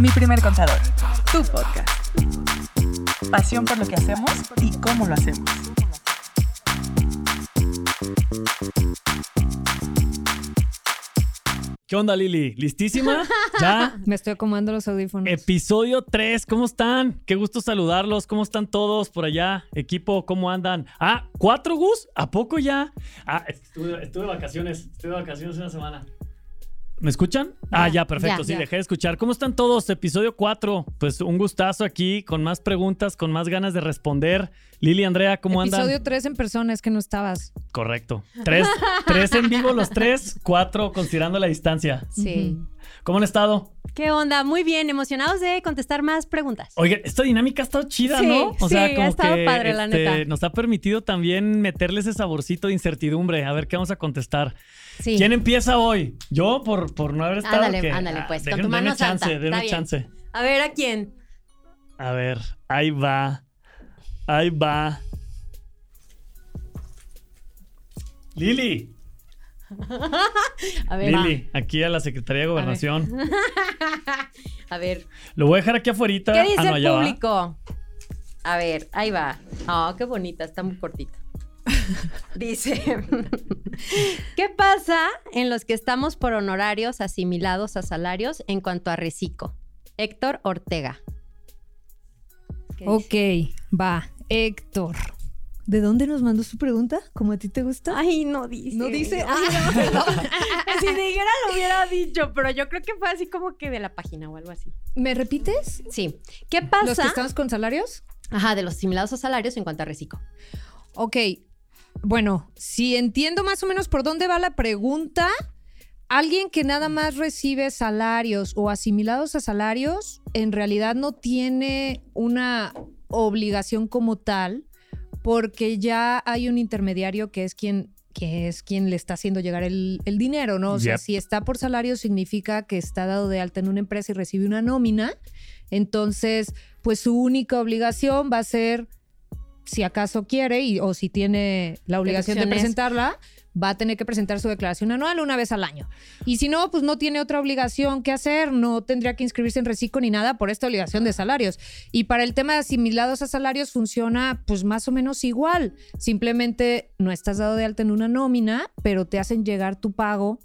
Mi primer contador, tu podcast. Pasión por lo que hacemos y cómo lo hacemos. ¿Qué onda, Lili? ¿Listísima? ¿Ya? Me estoy acomodando los audífonos. Episodio 3, ¿cómo están? Qué gusto saludarlos. ¿Cómo están todos por allá? Equipo, ¿cómo andan? Ah, ¿cuatro Gus? ¿A poco ya? Ah, estuve, estuve de vacaciones. Estuve de vacaciones una semana. ¿Me escuchan? ah, ya, perfecto. ya, sí, ya. dejé de escuchar. ¿Cómo están todos? Episodio 4. Pues un gustazo aquí, con más preguntas, con más ganas de responder. Lili, Andrea, ¿cómo andan? Episodio 3 en persona, es que no estabas. Correcto. Tres, tres en vivo los tres, cuatro considerando la distancia. Sí. ¿Cómo han estado? ¿Qué onda? Muy bien, emocionados de contestar más preguntas. Oye, esta dinámica ha estado chida, Sí, ¿no? sí, ha estado padre, la este, neta. nos ha permitido también meterle ese saborcito de incertidumbre. A ver qué vamos a contestar. Sí. ¿Quién empieza hoy? Yo, por, por no haber estado. Ándale, ándale, Ah, pues, con dejen- tu mano chance, denme chance. A ver, ¿a quién? A ver, ahí va. Ahí va. Lili, A ver, Lili, aquí a la Secretaría de Gobernación. a ver. Lo voy a dejar aquí afuera. ¿Qué dice Ah, no, el va. público? A ver, ahí va. Oh, qué bonita, está muy cortita. Dice, ¿qué pasa en los que estamos por honorarios asimilados a salarios en cuanto a reciclo? Héctor Ortega. Ok, va. Héctor. ¿De dónde nos mandó su pregunta? ¿Cómo a ti te gusta? Ay, no dice. No dice. Ah, no, si dijera lo hubiera dicho, pero yo creo que fue así como que de la página o algo así. ¿Me repites? Sí. ¿Qué ¿Los pasa? que estamos con salarios? Ajá, de los asimilados a salarios en cuanto a reciclo. Ok. Bueno, si entiendo más o menos por dónde va la pregunta, alguien que nada más recibe salarios o asimilados a salarios, en realidad no tiene una obligación como tal, porque ya hay un intermediario que es quien que es quien le está haciendo llegar el, el dinero, ¿no? O sea, si está por salario significa que está dado de alta en una empresa y recibe una nómina, entonces, pues su única obligación va a ser si acaso quiere y, o si tiene la obligación de presentarla, va a tener que presentar su declaración anual una vez al año. Y si no, pues no tiene otra obligación que hacer, no tendría que inscribirse en reciclo ni nada por esta obligación de salarios. Y para el tema de asimilados a salarios funciona pues más o menos igual. Simplemente no estás dado de alta en una nómina, pero te hacen llegar tu pago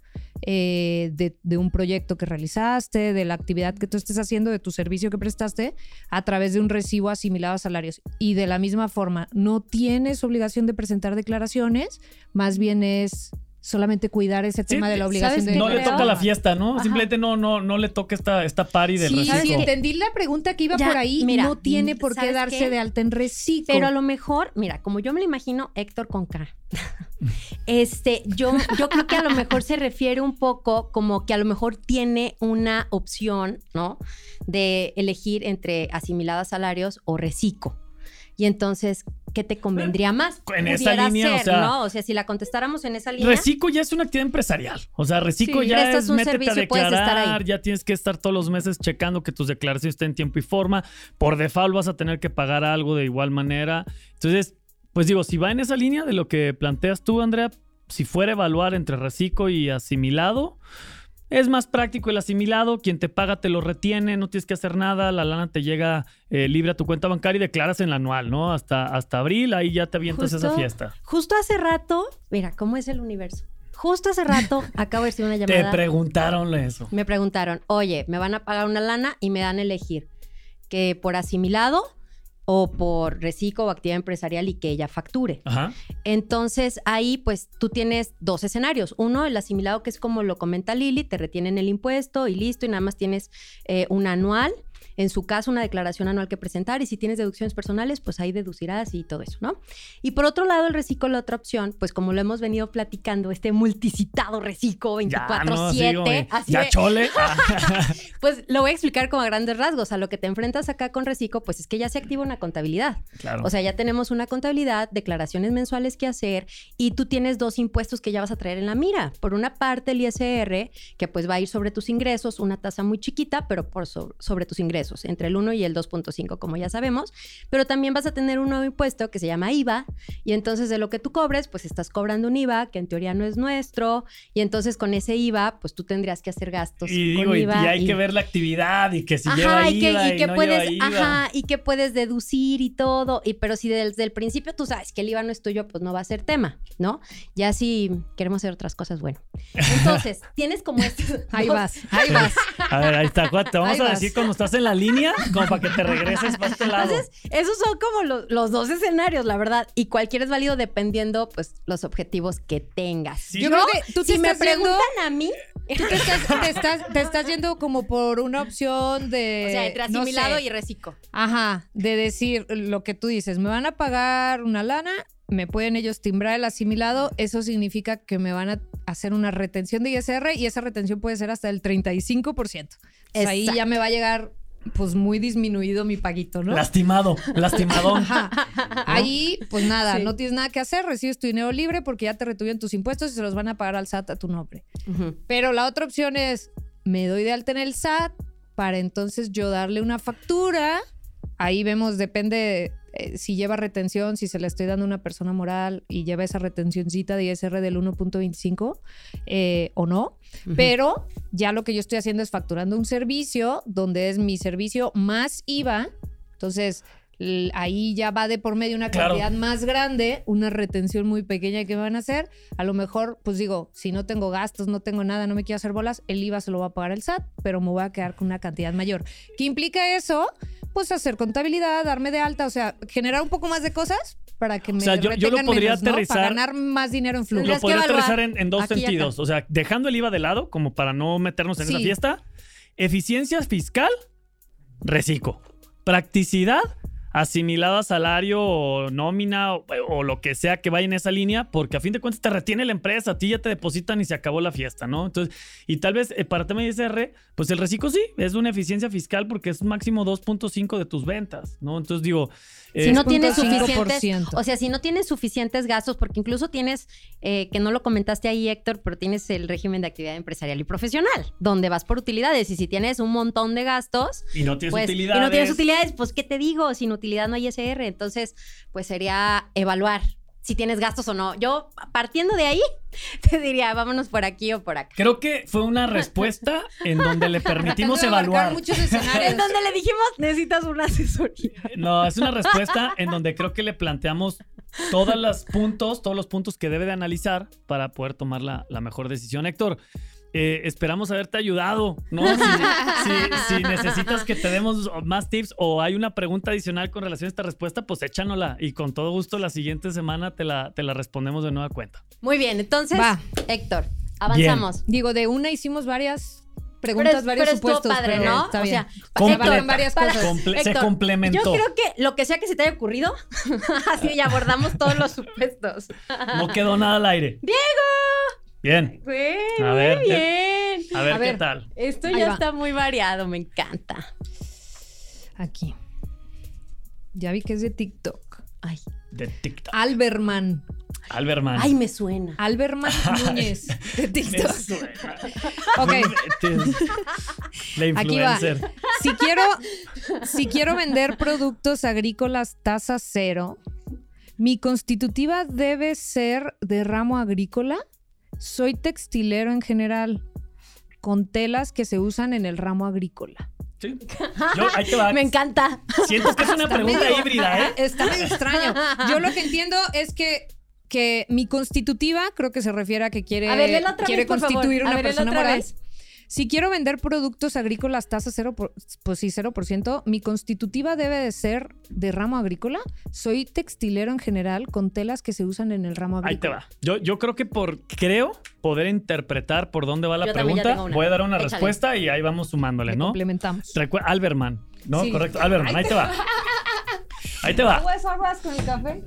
eh, de, de un proyecto que realizaste, de la actividad que tú estés haciendo, de tu servicio que prestaste, a través de un recibo asimilado a salarios. Y de la misma forma, no tienes obligación de presentar declaraciones, más bien es solamente cuidar ese tema de la obligación ¿sabes de No le creo? toca la fiesta, ¿no? Ajá. Simplemente no, no, no le toca esta, esta party del Sí, reciclo. si entendí la pregunta que iba Ya, por ahí, mira, no tiene por qué ¿sabes darse qué? de alta en reciclo. Pero a lo mejor, mira, como yo me lo imagino, Héctor con K. Este, yo, yo creo que a lo mejor se refiere un poco como que a lo mejor tiene una opción, ¿no? De elegir entre asimiladas salarios o reciclo. Y entonces, ¿qué te convendría más? En esa línea, o sea- ¿no? O sea, si la contestáramos en esa línea. Reciclo ya es una actividad empresarial. O sea, reciclo Sí, ya es un métete a servicio, estar declarar, ahí. ya tienes que estar todos los meses checando que tus declaraciones estén en tiempo y forma. Por default vas a tener que pagar algo de igual manera. Entonces, pues digo, si va en esa línea de lo que planteas tú, Andrea, si fuera a evaluar entre reciclo y asimilado, es más práctico el asimilado, quien te paga te lo retiene, no tienes que hacer nada, la lana te llega eh, libre a tu cuenta bancaria y declaras en la anual, ¿no? Hasta, hasta abril, ahí ya te avientas esa fiesta. Justo hace rato, mira, ¿cómo es el universo? Justo hace rato acabo de recibir una Te llamada. preguntaron eso. me preguntaron, oye, me van a pagar una lana y me dan a elegir que por asimilado o por reciclo o actividad empresarial y que ella facture. Ajá. Entonces ahí pues tú tienes dos escenarios. Uno, el asimilado que es como lo comenta Lili, te retienen el impuesto y listo y nada más tienes eh, un anual. En su caso, una declaración anual que presentar y si tienes deducciones personales, pues ahí deducirás y todo eso, ¿no? Y por otro lado, el reciclo, la otra opción, pues como lo hemos venido platicando, este multicitado reciclo 24-7, Ya, no, sí, güey. así ya de- chole. pues lo voy a explicar como a grandes rasgos. A lo que te enfrentas acá con Recico, pues es que ya se activa una contabilidad. claro. O sea, ya tenemos una contabilidad, declaraciones mensuales que hacer y tú tienes dos impuestos que ya vas a traer en la mira. Por una parte, el ISR, que pues va a ir sobre tus ingresos, una tasa muy chiquita, pero por so- sobre tus ingresos ingresos, entre el 1 y el 2.5, como ya sabemos, pero también vas a tener un nuevo impuesto que se llama IVA, y entonces de lo que tú cobres, pues estás cobrando un IVA que en teoría no es nuestro, y entonces con ese IVA, pues tú tendrías que hacer gastos Y, con digo, y- IVA. y hay y- que ver la actividad y que si Ajá, lleva y que, IVA y y que no puedes, lleva IVA. ajá, y que puedes deducir y todo, y pero si desde el principio tú sabes que el IVA no es tuyo, pues no va a ser tema, ¿no? Ya si queremos hacer otras cosas, bueno. Entonces, tienes como estos Ahí vas, ahí vas. A ver, ahí está. Juan, Te vamos Ahí a vas. decir cuando estás en la línea, como para que te regreses para este lado. Entonces, esos son como los, los dos escenarios, la verdad, y cualquiera es válido dependiendo, pues, los objetivos que tengas. Sí. Yo creo que tú te si me yendo- preguntan a mí, Tú te estás, te estás, te estás yendo como por una opción de. o sea, entre no asimilado sé, y reciclo. Ajá, de decir lo que tú dices, me van a pagar una lana, me pueden ellos timbrar el asimilado, eso significa que me van a hacer una retención de ISR y esa retención puede ser hasta el 35%. Entonces, ahí ya me va a llegar pues muy disminuido mi paguito, ¿no? Lastimado, lastimadón. Ajá. Ahí, pues nada, Sí. no tienes nada que hacer, recibes tu dinero libre porque ya te retuvieron tus impuestos y se los van a pagar al SAT a tu nombre. Pero la otra opción es, me doy de alta en el SAT para entonces yo darle una factura. Ahí vemos, depende eh, si lleva retención, si se le estoy dando a una persona moral y lleva esa retencioncita de ISR del 1.25 eh, o no. Pero ya lo que yo estoy haciendo es facturando un servicio donde es mi servicio más IVA. Entonces, ahí ya va de por medio una Claro. cantidad más grande, una retención muy pequeña que van a hacer. A lo mejor, pues digo, si no tengo gastos, no tengo nada, no me quiero hacer bolas, el IVA se lo va a pagar el SAT, pero me voy a quedar con una cantidad mayor. ¿Qué implica eso? Pues hacer contabilidad, darme de alta, o sea, generar un poco más de cosas para que me sea, yo- yo lo podría menos, ¿no? aterrizar- Para ganar más dinero en flujo. Lo podría aterrizar en, en dos sentidos. O sea, dejando el IVA de lado, como para no meternos en esa fiesta. Eficiencia fiscal, reciclo. Practicidad, asimilado a salario o nómina o, o lo que sea que vaya en esa línea, porque a fin de cuentas te retiene la empresa, a ti ya te depositan y se acabó la fiesta, ¿no? Entonces, y tal vez eh, para tema de ISR, pues el reciclo sí, es una eficiencia fiscal porque es máximo 2.5 de tus ventas, ¿no? Entonces digo... Si no tienes 6.5%. suficientes, o sea, si no tienes suficientes gastos, porque incluso tienes, eh, que no lo comentaste ahí, Héctor, pero tienes el régimen de actividad empresarial y profesional, donde vas por utilidades. Y si tienes un montón de gastos, y no tienes pues, utilidades. y no tienes utilidades, pues, ¿qué te digo? Sin utilidad no hay SR. Entonces, pues sería evaluar si tienes gastos o no. Yo, partiendo de ahí, te diría, vámonos por aquí o por acá. Creo que fue una respuesta en donde le permitimos evaluar. muchos En donde le dijimos, necesitas una asesoría. No, es una respuesta en donde creo que le planteamos todos los puntos, todos los puntos que debe de analizar para poder tomar la, la mejor decisión. Héctor, eh, esperamos haberte ayudado, ¿no? Si, si- si necesitas que te demos más tips o hay una pregunta adicional con relación a esta respuesta, pues échanosla y con todo gusto la siguiente semana te la, te la respondemos de nueva cuenta. Muy bien, entonces, Va. Héctor, avanzamos. Digo, de una hicimos varias preguntas, varios pero estuvo supuestos. padre, pero ¿no? Está o sea, Completa. Héctor, varias para- cosas. Comple- se complementó. Yo creo que lo que sea que se te haya ocurrido, así ya abordamos todos los supuestos. No quedó nada al aire. ¡Diego! Bien. Güey, A ver, muy bien. A ver, A qué ver. tal. Esto ya está muy variado, me encanta. Aquí. Ya vi que es de TikTok. Ay, De TikTok. Alberman. Alberman. ay me suena. Alberman Núñez de Me TikTok. suena. Ok. La Aquí va. influencer. Si quiero, si quiero vender productos agrícolas tasa cero, mi constitutiva debe ser de ramo agrícola. Soy textilero en general, con telas que se usan en el ramo agrícola. Sí. Yo, ahí te va. Me encanta. Siento que es una Está pregunta medio- híbrida, ¿eh? Está medio extraño. Yo lo que entiendo es que, que mi constitutiva, creo que se refiere a que quiere, A ver, quiere vez, constituir A una ver, persona otra moral. vez. Si quiero vender productos agrícolas tasa cero, por- pues sí, 0%, mi constitutiva debe de ser de ramo agrícola. Soy textilero en general con telas que se usan en el ramo Ahí te agrícola. va. Yo, yo creo que por creo poder interpretar por dónde va la Yo pregunta, voy a dar una Échale. respuesta y ahí vamos sumándole, Le ¿no? complementamos. Recu- Alberman, ¿no? Sí. Correcto. Alberman, ahí te va. Ahí te va. Aguas, aguas con el café.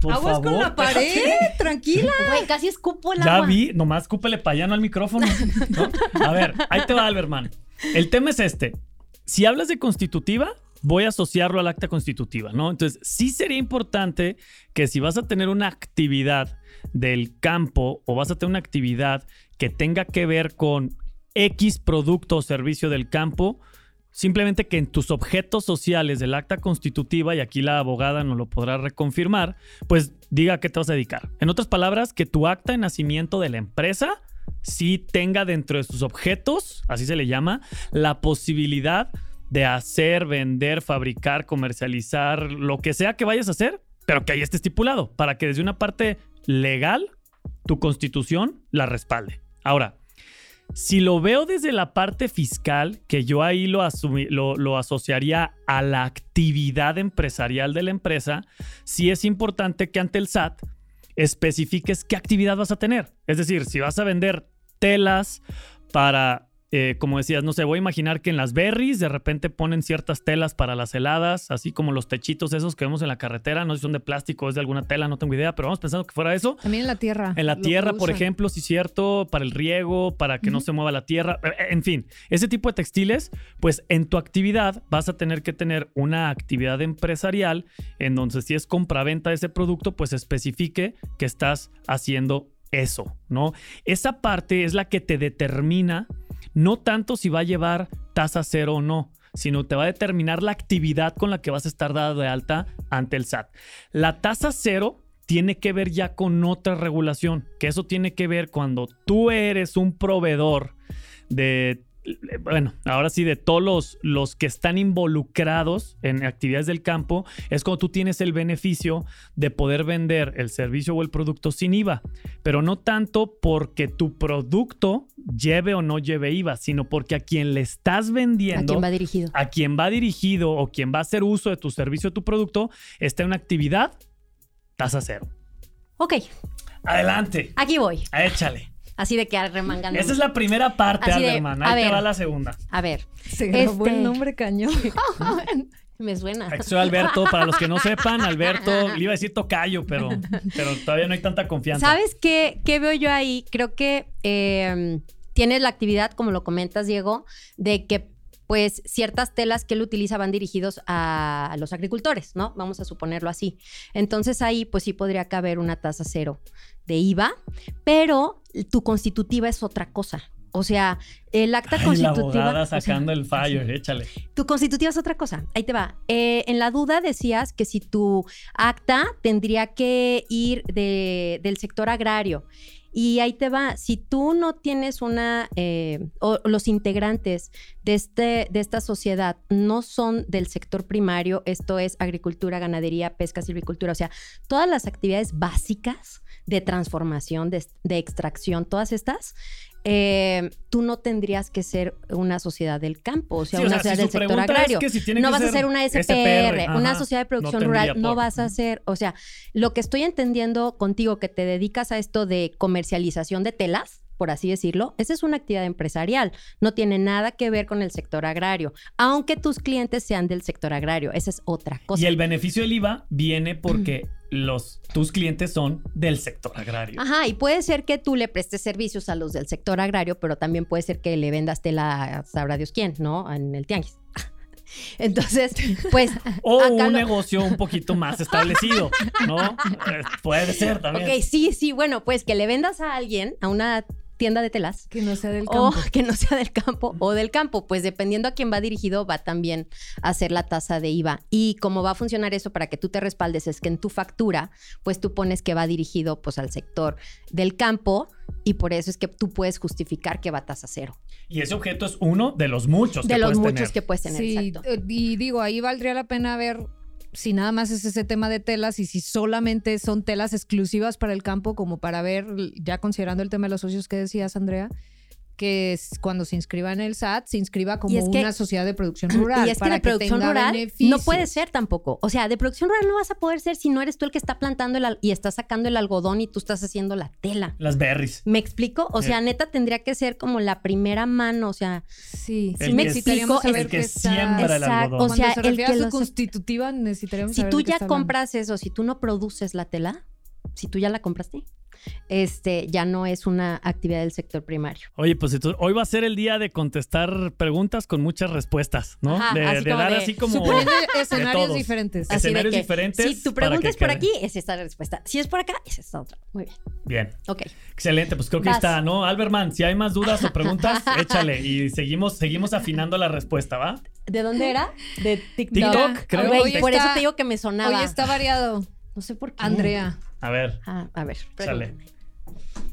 Por Aguas favor. con la pared, tranquila. Güey, casi escupo el Ya agua. vi, nomás cúpele pa' allá, no al micrófono. ¿no? A ver, ahí te va, Alberman. El tema es este. Si hablas de constitutiva, voy a asociarlo al acta constitutiva, ¿no? Entonces, sí sería importante que si vas a tener una actividad del campo o vas a tener una actividad que tenga que ver con X producto o servicio del campo, simplemente que en tus objetos sociales del acta constitutiva, y aquí la abogada nos lo podrá reconfirmar, pues diga a qué te vas a dedicar. En otras palabras, que tu acta de nacimiento de la empresa sí tenga dentro de sus objetos, así se le llama, la posibilidad de hacer, vender, fabricar, comercializar, lo que sea que vayas a hacer, pero que ahí esté estipulado, para que desde una parte legal tu constitución la respalde. Ahora, si lo veo desde la parte fiscal, que yo ahí lo, lo, asociaría a la actividad empresarial de la empresa, sí es importante que ante el SAT especifiques qué actividad vas a tener. Es decir, si vas a vender telas para eh, como decías, no sé, voy a imaginar que en las berries de repente ponen ciertas telas para las heladas, así como los techitos esos que vemos en la carretera, no sé si son de plástico o es de alguna tela, no tengo idea, pero vamos pensando que fuera eso. También en la tierra. En la tierra, por ejemplo, sí cierto, para el riego, para que no se mueva la tierra, eh, en fin, ese tipo de textiles, pues en tu actividad vas a tener que tener una actividad empresarial en donde si es compra-venta de ese producto, pues especifique que estás haciendo eso, ¿no? Esa parte es la que te determina no tanto si va a llevar tasa cero o no, sino te va a determinar la actividad con la que vas a estar dado de alta ante el SAT. La tasa cero tiene que ver ya con otra regulación, que eso tiene que ver cuando tú eres un proveedor de bueno, ahora sí, de todos los, los, que están involucrados en actividades del campo, es cuando tú tienes el beneficio de poder vender el servicio o el producto sin IVA, pero no tanto porque tu producto lleve o no lleve IVA, sino porque a quien le estás vendiendo, a quien va dirigido, a quien va dirigido o quien va a hacer uso de tu servicio o tu producto, está en una actividad, tasa cero. Ok. Adelante. Aquí voy. Échale. Así de que remangando. Esa es la primera parte, Alberman. Ahí te va la segunda. A ver. Se grabó el este, nombre cañón. Me suena. Soy Alberto, para los que no sepan, Alberto, le iba a decir tocayo, pero, pero todavía no hay tanta confianza. ¿Sabes qué, qué veo yo ahí? Creo que eh, tienes la actividad, como lo comentas, Diego, de que pues ciertas telas que él utiliza van dirigidos a los agricultores, ¿no? Vamos a suponerlo así. Entonces ahí pues sí podría caber una tasa cero de IVA, pero tu constitutiva es otra cosa. O sea, el acta constitutiva. La sacando el fallo, échale. Tu constitutiva es otra cosa. Ahí te va. Eh, en la duda decías que si tu acta tendría que ir del sector agrario. Y ahí te va, si tú no tienes una, eh, o los integrantes de, este, de esta sociedad no son del sector primario, esto es agricultura, ganadería, pesca, silvicultura, o sea, todas las actividades básicas de transformación, de, de extracción, todas estas, eh, tú no tendrías que ser una sociedad del campo, o sea, una sociedad del sector agrario. no vas a ser una SPR, una sociedad de producción rural, no vas a ser, o sea, lo que estoy entendiendo contigo que te dedicas a esto de comercialización de telas, por así decirlo, esa es una actividad empresarial, no tiene nada que ver con el sector agrario, aunque tus clientes sean del sector agrario, esa es otra cosa. Y el beneficio del IVA viene porque los, tus clientes son del sector agrario. Ajá, y puede ser que tú le prestes servicios a los del sector agrario, pero también puede ser que le vendas tela a sabrá Dios quién, ¿no? En el tianguis. Entonces, pues. o un negocio un poquito más establecido, ¿no? Eh, puede ser también. Ok, sí, sí, bueno, pues que le vendas a alguien, a una tienda de telas. Que no sea del campo. O que no sea del campo o del campo. Pues dependiendo a quién va dirigido, va también a hacer la tasa de IVA. Y cómo va a funcionar eso para que tú te respaldes es que en tu factura, pues tú pones que va dirigido pues al sector del campo y por eso es que tú puedes justificar que va a tasa cero. Y ese objeto es uno de los muchos de los muchos que puedes tener. Sí, y digo, ahí valdría la pena ver si nada más es ese tema de telas y si solamente son telas exclusivas para el campo, como para ver, ya considerando el tema de los socios que decías, Andrea, que cuando se inscriba en el SAT, se inscriba como una sociedad de producción rural. Y es que de producción rural no puede ser tampoco. O sea, de producción rural no vas a poder ser si no eres tú el que está plantando el y está sacando el algodón y tú estás haciendo la tela. Las berries. ¿Me explico? O sea, neta tendría que ser como la primera mano. O sea, sí. sí me explico. El que siembra el algodón. O sea, el que lo constitutiva necesitaríamos Si tú ya compras eso, si tú no produces la tela, si tú ya la compraste, este, ya no es una actividad del sector primario. Oye, pues hoy va a ser el día de contestar preguntas con muchas respuestas, ¿no? de, dar así como escenarios diferentes. escenarios diferentes. Si tu pregunta es por aquí, es esta la respuesta. Si es por acá, es esta otra. Muy bien. Bien. Ok. Excelente, pues creo que está, ¿no? Alberman, si hay más dudas o preguntas, échale y seguimos, seguimos afinando la respuesta, ¿va? ¿De dónde era? De TikTok. TikTok, creo. Hoy por está- eso te digo que me sonaba. Hoy está variado. No sé por qué. Andrea. A ver, Ah, a ver. sale.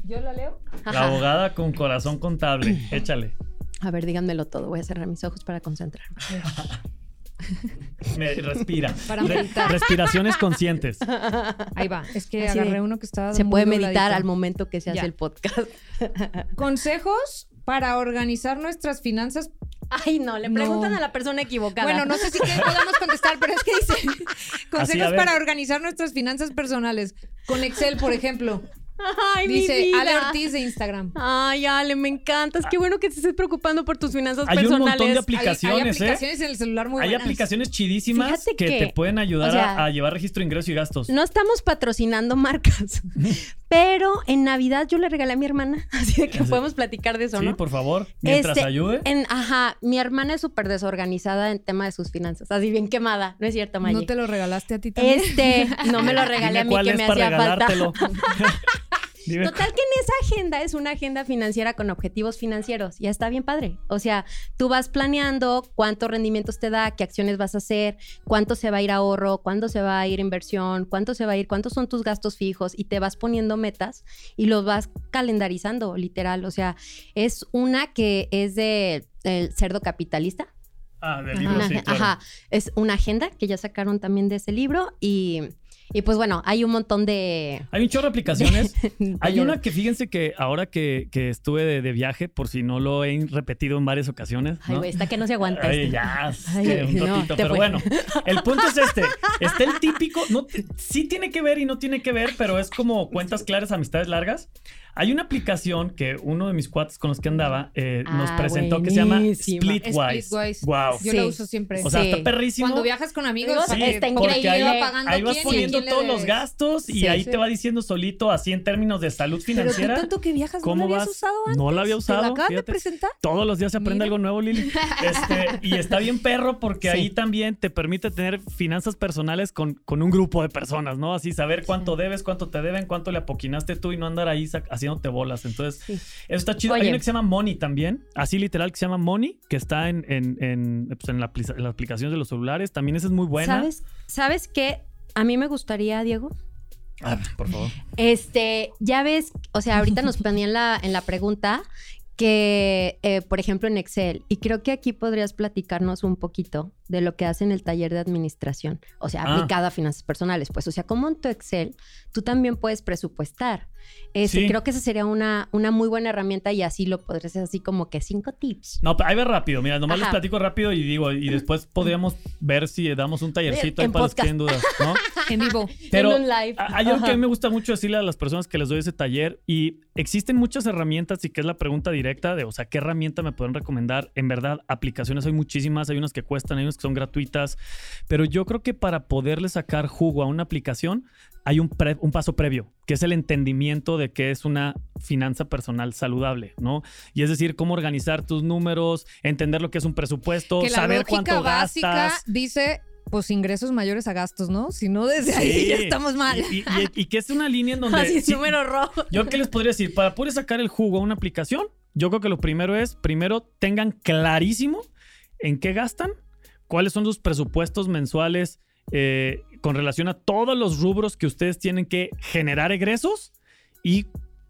¿Yo la leo? La abogada con corazón contable. Échale. A ver, díganmelo todo. Voy a cerrar mis ojos para concentrarme. Me- respira. Para Re- meditar. respiraciones conscientes. Ahí va. Es que Así agarré uno que estaba Se puede meditar dobladito. al momento que se hace Ya. el podcast. Consejos para organizar nuestras finanzas. Ay, no, le No. preguntan a la persona equivocada. Bueno, no sé si que podamos contestar, pero es que dice consejos para organizar nuestras finanzas personales. Con Excel, por ejemplo. Ay, mi Dice vida. Ale Ortiz de Instagram. Ay, Ale, me encantas. Qué bueno que te estés preocupando por tus finanzas Hay un personales. montón de Hay- aplicaciones, hay, ¿eh? aplicaciones en el celular muy Hay buenas. aplicaciones chidísimas que, que, te pueden ayudar o sea, a, a llevar registro de ingresos y gastos. No estamos patrocinando marcas, pero en Navidad yo le regalé a mi hermana, así de que podemos platicar de eso, sí, ¿no? por favor. Mientras Este, ayude. En, ajá, mi hermana es súper desorganizada en tema de sus finanzas, así bien quemada, ¿no es cierto, Maye? ¿No te lo regalaste a ti también? Este, no me lo regalé Dime a mí cuál que es me para hacía falta. Total que en esa agenda es una agenda financiera con objetivos financieros. Ya está bien padre. O sea, tú vas planeando cuántos rendimientos te da, qué acciones vas a hacer, cuánto se va a ir ahorro, cuánto se va a ir inversión, cuánto se va a ir, cuántos son tus gastos fijos y te vas poniendo metas y los vas calendarizando, literal. O sea, es una que es de el cerdo capitalista. Ah, del libro, sí, claro. Ajá, es una agenda que ya sacaron también de ese libro y, y pues bueno, hay un montón de... Hay un chorro de aplicaciones. Hay una que fíjense que ahora que, que estuve de, de viaje, por si no lo he repetido en varias ocasiones. Ay, güey, está que no se aguanta. Ay, este. ya, Ay, un ratito, pero fue. bueno, el punto es este, está el típico, no, sí tiene que ver y no tiene que ver, pero es como cuentas claras, amistades largas. Hay una aplicación que uno de mis cuates con los que andaba eh, nos Ah, presentó que se llama. Splitwise. Splitwise. Wow. Yo Sí. la uso siempre. O sea, Sí. está perrísimo. Cuando viajas con amigos, Sí, que- está increíble. ahí vas quién poniendo quién todos los gastos y Sí, ahí sí. te va diciendo solito, así en términos de salud Pero financiera. tanto que viajas, ¿Cómo ¿no la habías vas? usado antes? No la había ¿Te usado, la acabas de presentar? Todos los días se aprende Mira. algo nuevo, Lili. Este, y está bien perro porque Sí. ahí también te permite tener finanzas personales con, con un grupo de personas, ¿no? Así saber cuánto debes, cuánto te deben, cuánto le apoquinaste tú y no andar ahí sac- haciéndote bolas. Entonces, Sí. eso está chido. Hay una que se llama Money también, así literal que se llama Money, que está en, en, en, pues, en la en las aplicaciones de los celulares. También esa es muy buena. ¿Sabes, ¿Sabes qué? A mí me gustaría, Diego. Ah, por favor. Este, ya ves, o sea, ahorita nos ponían la, en la pregunta que, eh, por ejemplo, en Excel, y creo que aquí podrías platicarnos un poquito de lo que hace en el taller de administración, o sea, Ah. aplicado a finanzas personales, pues, o sea, como en tu Excel, tú también puedes presupuestar. Este, Sí. Creo que esa sería una, una muy buena herramienta y así lo podrías hacer así como que cinco tips. No, ahí va rápido. Mira, nomás les platico rápido y digo, y después podríamos ver si damos un tallercito ahí En para los que dudas, ¿no? En vivo. Pero En un live. hay algo que a mí me gusta mucho decirle a las personas que les doy ese taller y existen muchas herramientas y que es la pregunta directa de, o sea, ¿qué herramienta me pueden recomendar? En verdad, aplicaciones hay muchísimas, hay unas que cuestan, hay unas que son gratuitas, pero yo creo que para poderle sacar jugo a una aplicación hay un, pre- un paso previo, que es el entendimiento de que es una finanza personal saludable, ¿no? Y es decir, cómo organizar tus números, entender lo que es un presupuesto, Que la saber cuánto básica gastas. dice, pues ingresos mayores a gastos, ¿no? Si no, desde ahí ya estamos mal. Y, y- y- y que es una línea en donde... Así, sí, número rojo. Yo qué les podría decir, para poder sacar el jugo a una aplicación, yo creo que lo primero es, primero tengan clarísimo en qué gastan, cuáles son sus presupuestos mensuales eh, con relación a todos los rubros que ustedes tienen que generar egresos y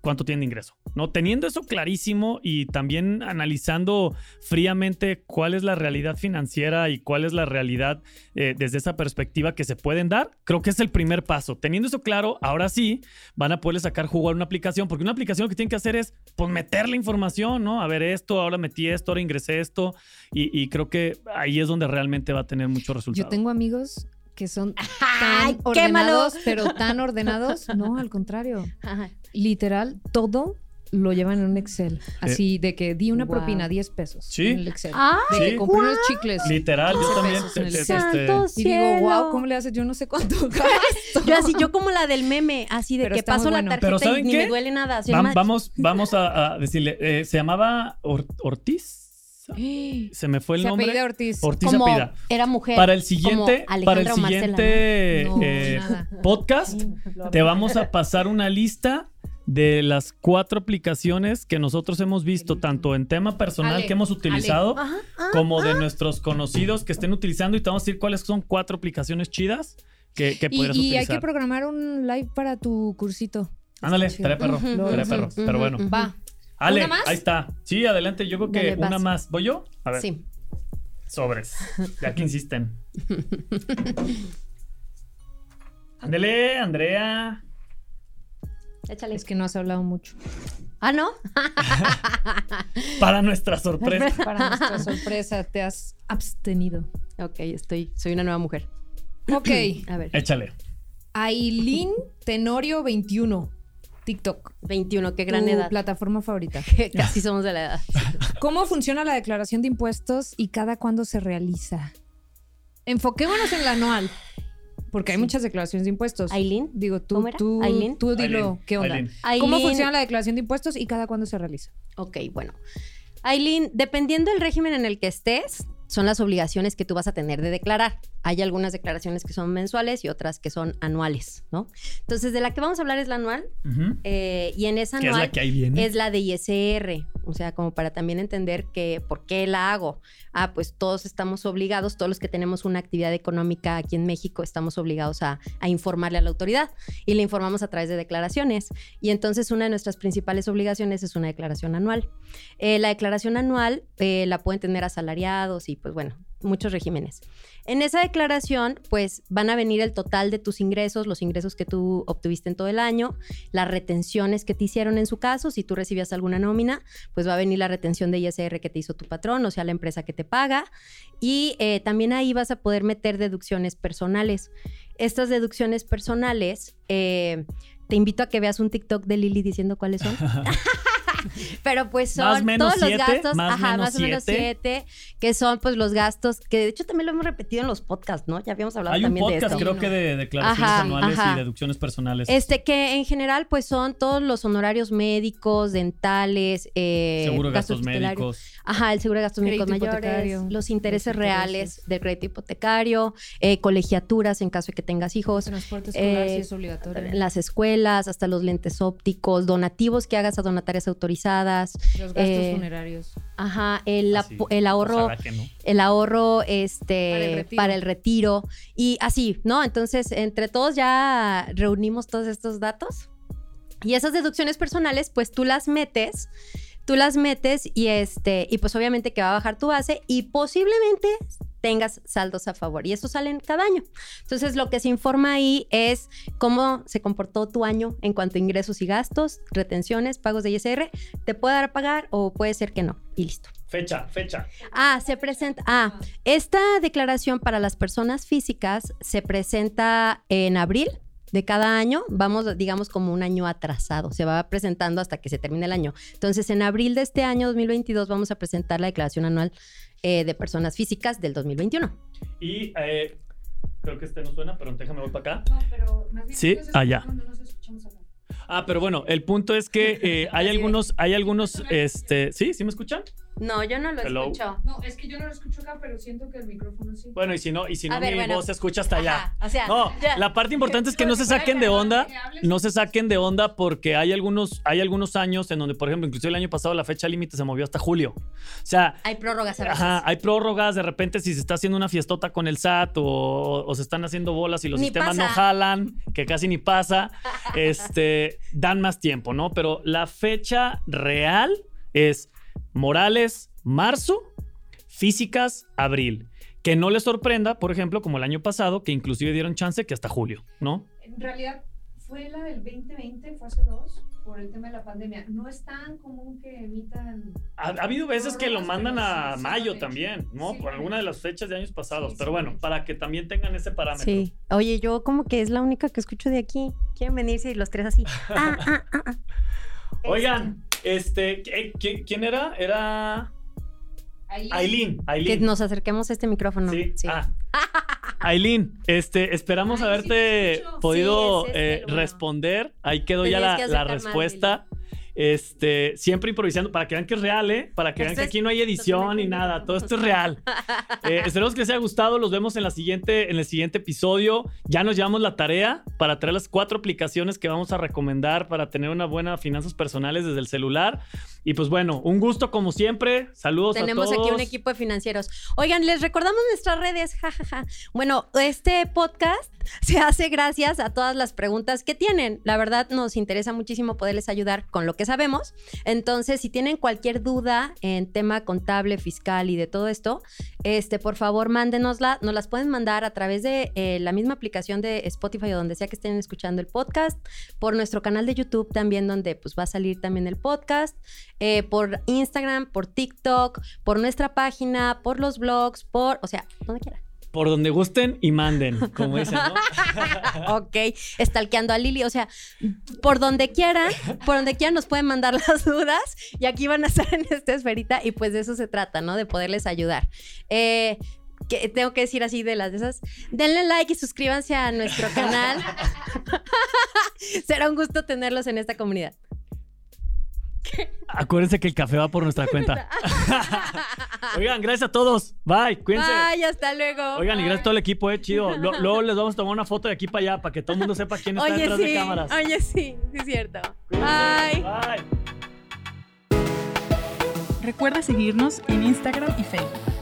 cuánto tienen de ingreso. ¿no? Teniendo eso clarísimo y también analizando fríamente cuál es la realidad financiera y cuál es la realidad eh, desde esa perspectiva que se pueden dar, creo que es el primer paso. Teniendo eso claro, ahora sí van a poder sacar jugo a una aplicación, porque una aplicación lo que tienen que hacer es pues meter la información, ¿no? A ver esto, ahora metí esto, ahora ingresé esto y, y creo que ahí es donde realmente va a tener mucho resultado. Yo tengo amigos que son Ay, tan quémalo. ordenados, pero tan ordenados. No, al contrario. Ajá. Literal, todo lo llevan en un Excel. Así de que di una Wow. propina, 10 pesos. Sí. En el Excel. ¡Ay, de que Sí. compré unos chicles. Literal, yo 15 también. pesos en el te- te- Excel. este, ¡Santo Y digo, wow, ¿cómo le haces? Yo no sé cuánto gasto. Yo así, yo como la del meme, así de Pero que paso la tarjeta Pero y ¿saben ni qué? me duele nada. Vamos, vamos a, a decirle, eh, se llamaba Or- Ortiz. Se me fue el Se nombre. apellida Ortiz. Ortiz como apellida. era mujer. Para el siguiente, para el siguiente ¿no? Eh, podcast, te vamos a pasar una lista de las cuatro aplicaciones que nosotros hemos visto, tanto en tema personal Ale, que hemos utilizado, Ajá, ah, como de nuestros conocidos que estén utilizando. Y te vamos a decir cuáles son cuatro aplicaciones chidas que, que podrías y hay utilizar. que programar un live para tu cursito. Ándale, estaría perro, ujú, perro. Pero bueno. Va. Ale, ¿Una más? ahí está. Sí, adelante. Yo creo que Dale, vas. una más. ¿Voy yo? A ver. Sí. Sobres. Ya que insisten. Ándele, Andrea. Échale. Es que no has hablado mucho. Ah, ¿no? Para nuestra sorpresa. Para nuestra sorpresa, te has abstenido. ok, estoy, soy una nueva mujer. Ok. A ver, Échale. Aileen Tenorio 21. TikTok. 21, qué gran tu edad. plataforma favorita. Casi somos de la edad. ¿Cómo funciona la declaración de impuestos y cada cuándo se realiza? Enfoquémonos en la anual. Porque hay muchas declaraciones de impuestos. Aileen. Digo, tú, ¿Cómo era? tú, Aileen. tú dilo, Aileen, ¿qué onda? Aileen. ¿Cómo funciona la declaración de impuestos y cada cuándo se realiza? Ok, bueno. Aileen, dependiendo del régimen en el que estés, son las obligaciones que tú vas a tener de declarar. Hay algunas declaraciones que son mensuales y otras que son anuales, ¿no? Entonces, de la que vamos a hablar es la anual. Ujú. eh, y en esa Que es anual la que ahí viene. es la de ISR, o sea, como para también entender que por qué la hago. Ah, pues todos estamos obligados, todos los que tenemos una actividad económica aquí en México, estamos obligados a, a informarle a la autoridad y le informamos a través de declaraciones. Y entonces una de nuestras principales obligaciones es una declaración anual. Eh, la declaración anual eh, la pueden tener asalariados y pues bueno, muchos regímenes. En esa declaración, pues van a venir el total de tus ingresos, los ingresos que tú obtuviste en todo el año, las retenciones que te hicieron en su caso, si tú recibías alguna nómina, pues va a venir la retención de ISR que te hizo tu patrón, o sea, la empresa que te paga. Y eh, también ahí vas a poder meter deducciones personales. Estas deducciones personales, eh, te invito a que veas un TikTok de Lili diciendo cuáles son. Pero pues son Más menos todos siete, los gastos, más ajá, menos más o menos siete. que son pues los gastos, que de hecho también lo hemos repetido en los podcasts, ¿no? Ya habíamos hablado Hay un también de podcast, esto. creo que de declaraciones Ajá, anuales ajá. y deducciones personales. Este, que en general, pues son todos los honorarios médicos, dentales, eh, Seguro gastos hospitalarios. médicos. Ajá, el seguro de gastos médicos mayores, los intereses los reales del crédito hipotecario, eh, colegiaturas en caso de que tengas hijos, Transporte escolar eh, sí es obligatorio. las escuelas, hasta los lentes ópticos, donativos que hagas a donatarias autorizadas, Los gastos eh, funerarios. ajá, el, Así, apo- el ahorro no. el ahorro este Para el retiro. para el retiro y así, ¿no? Entonces, entre todos ya reunimos todos estos datos y esas deducciones personales, pues tú las metes, tú las metes y este y pues obviamente que va a bajar tu base y posiblemente tengas saldos a favor y eso salen cada año. Entonces, lo que se informa ahí es cómo se comportó tu año en cuanto a ingresos y gastos, retenciones, pagos de ISR, te puede dar a pagar o puede ser que no y listo. Fecha, fecha. Ah, se presenta. Ah, esta declaración para las personas físicas se presenta en abril de cada año. Vamos, digamos, como un año atrasado. Se va presentando hasta que se termine el año. Entonces, en abril de este año 2022 vamos a presentar la declaración anual eh, de personas físicas del 2021. Y eh, creo que este no suena, pero déjame voy para acá. No, pero más bien Sí, allá. escuchan cuando nos escuchamos hablar. Ah, pero bueno, el punto es que eh, hay algunos, hay algunos, este, ¿sí? ¿Sí me escuchan? No, yo no lo Hello. escucho. No, es que yo no lo escucho acá, pero siento que el micrófono sí. Bueno, y si no, y si no, ver, mi bueno. voz se escucha hasta allá. Ajá, o sea, No, ya. la parte importante es que no se saquen de onda, no se saquen de onda porque hay algunos, hay algunos años en donde, por ejemplo, inclusive el año pasado la fecha límite se movió hasta julio. O sea, hay prórrogas a veces. Ajá, hay prórrogas, de repente si se está haciendo una fiestota con el SAT o, o se están haciendo bolas y los Ni sistemas no jalan, que casi ni pasa, este, dan más tiempo, ¿no? Pero la fecha real es Morales, marzo, físicas, abril. Que no les sorprenda, por ejemplo, como el año pasado, que inclusive dieron chance que hasta julio, ¿no? En realidad fue la del 2020, fue hace dos, por el tema de la pandemia. No es tan común que emitan. Ha, ha habido veces que lo mandan a mayo también, ¿no? Sí, Por alguna de las fechas de años pasados. Sí, Pero bueno, para que también tengan ese parámetro. Sí. Oye, yo como que es la única que escucho de aquí. Quieren venirse y los tres así. Ah, ah, ah, ah. Oigan, este, ¿qué- qué- ¿quién era? Era. Aileen. Que nos acerquemos a este micrófono. Sí. Sí. Ah. Aileen, este, esperamos Ay, haberte podido Sí, es este, eh, bueno. responder. Ahí quedó ya la, más, respuesta. Este, siempre improvisando para que vean que es real, ¿eh? Para que vean Esto que aquí no hay edición ni nada. Todo esto es real. Eh, esperemos que les haya gustado. Los vemos en, la siguiente, en el siguiente episodio. Ya nos llevamos la tarea para traer las cuatro aplicaciones que vamos a recomendar para tener una buena finanzas personales desde el celular. Y pues bueno, un gusto como siempre. Saludos Tenemos a todos. aquí un equipo de financieros. Oigan, les recordamos nuestras redes, jajaja. Bueno, este podcast se hace gracias a todas las preguntas que tienen. La verdad, nos interesa muchísimo poderles ayudar con lo que sabemos. Entonces, si tienen cualquier duda en tema contable, fiscal y de todo esto, este, por favor, mándenosla. Nos las pueden mandar a través de eh, la misma aplicación de Spotify o donde sea que estén escuchando el podcast, por nuestro canal de YouTube también, donde pues va a salir también el podcast, eh, por Instagram, por TikTok, por nuestra página, por los blogs, por, o sea, donde quiera. Por donde gusten y manden, como dicen, ¿no? ok, estalqueando a Lili, o sea, por donde quieran, por donde quieran nos pueden mandar las dudas y aquí van a estar en esta esferita y pues de eso se trata, ¿no? De poderles ayudar. Eh, que tengo que decir así de las de esas. Denle like y suscríbanse a nuestro canal. Será un gusto tenerlos en esta comunidad. Acuérdense que el café va por nuestra cuenta. Oigan, gracias a todos. Bye, cuídense. Bye, hasta luego. Oigan, y gracias a todo el equipo, eh, chido. Lo- luego les vamos a tomar una foto de aquí para allá para que todo el mundo sepa quién está Oye, detrás sí, de cámaras. oye, sí, sí es cierto. Cuídense. Bye. Bye. Recuerda seguirnos en Instagram y Facebook.